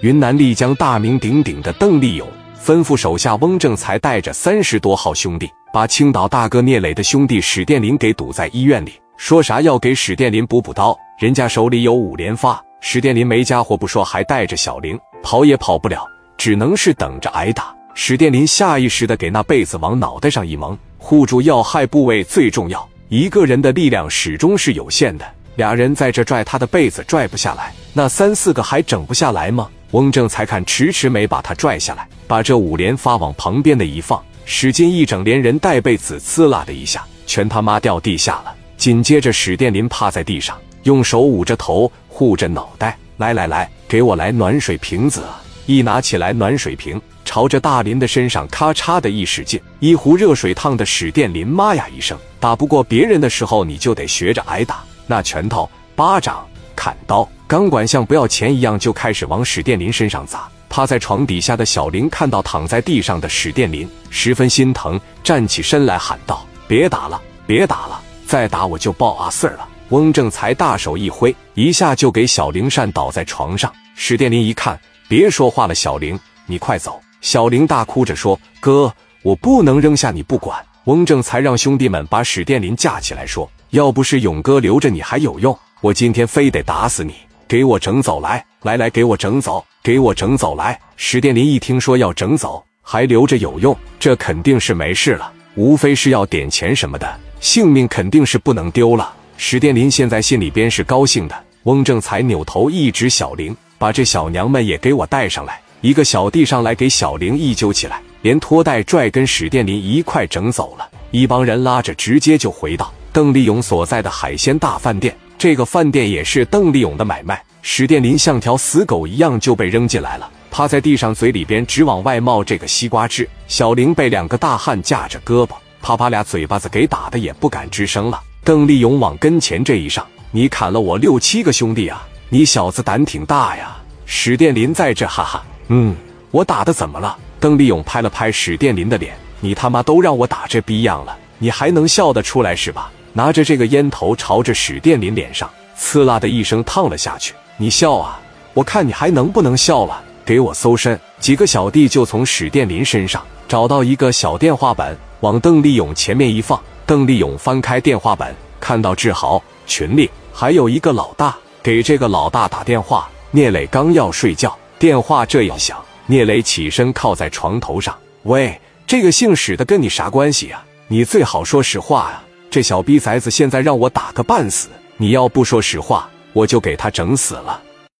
云南丽江大名鼎鼎的邓丽勇吩咐手下翁正才带着三十多号兄弟，把青岛大哥聂磊的兄弟史殿林给堵在医院里，说啥要给史殿林补补刀，人家手里有五连发。史殿林没家伙不说，还带着小玲，跑也跑不了，只能是等着挨打。史殿林下意识的给那被子往脑袋上一蒙，护住要害部位最重要。一个人的力量始终是有限的，俩人在这拽他的被子拽不下来，那三四个还整不下来吗？翁正才看迟迟没把他拽下来，把这五连发往旁边的一放，使劲一整，连人带被子呲啦的一下，全他妈掉地下了。紧接着史殿林趴在地上，用手捂着头护着脑袋，来来来，给我来暖水瓶子啊！一拿起来暖水瓶。朝着大林的身上咔嚓的一使劲，一壶热水烫的史殿林妈呀一声，打不过别人的时候，你就得学着挨打。那拳头、巴掌、砍刀、钢管像不要钱一样，就开始往史殿林身上砸。趴在床底下的小林看到躺在地上的史殿林，十分心疼，站起身来喊道：“别打了，别打了，再打我就报阿四了。”翁正才大手一挥，一下就给小林扇倒在床上。史殿林一看，别说话了，小林，你快走。小玲大哭着说：“哥，我不能扔下你不管。”翁正才让兄弟们把史殿林架起来，说：“要不是勇哥留着你还有用，我今天非得打死你！给我整走来，来来，给我整走，给我整走来！”史殿林一听说要整走，还留着有用，这肯定是没事了，无非是要点钱什么的，性命肯定是不能丢了。史殿林现在心里边是高兴的。翁正才扭头一指小玲：“把这小娘们也给我带上来。”一个小弟上来给小玲一揪起来，连拖带拽跟史殿林一块整走了。一帮人拉着，直接就回到邓丽勇所在的海鲜大饭店。这个饭店也是邓丽勇的买卖。史殿林像条死狗一样就被扔进来了，趴在地上，嘴里边直往外冒这个西瓜汁。小玲被两个大汉架着胳膊，啪啪俩嘴巴子给打的也不敢吱声了。邓丽勇往跟前这一上，你砍了我六七个兄弟啊！你小子胆挺大呀！史殿林在这，哈哈。嗯，我打的怎么了？邓丽勇拍了拍史殿林的脸，你他妈都让我打这逼样了，你还能笑得出来是吧？拿着这个烟头朝着史殿林脸上呲啦的一声烫了下去。你笑啊？我看你还能不能笑了？给我搜身！几个小弟就从史殿林身上找到一个小电话本，往邓丽勇前面一放。邓丽勇翻开电话本，看到志豪群里还有一个老大，给这个老大打电话。聂磊刚要睡觉。电话这一响，聂磊起身靠在床头上。喂，这个姓史的跟你啥关系呀？你最好说实话啊！这小逼崽子现在让我打个半死，你要不说实话，我就给他整死了。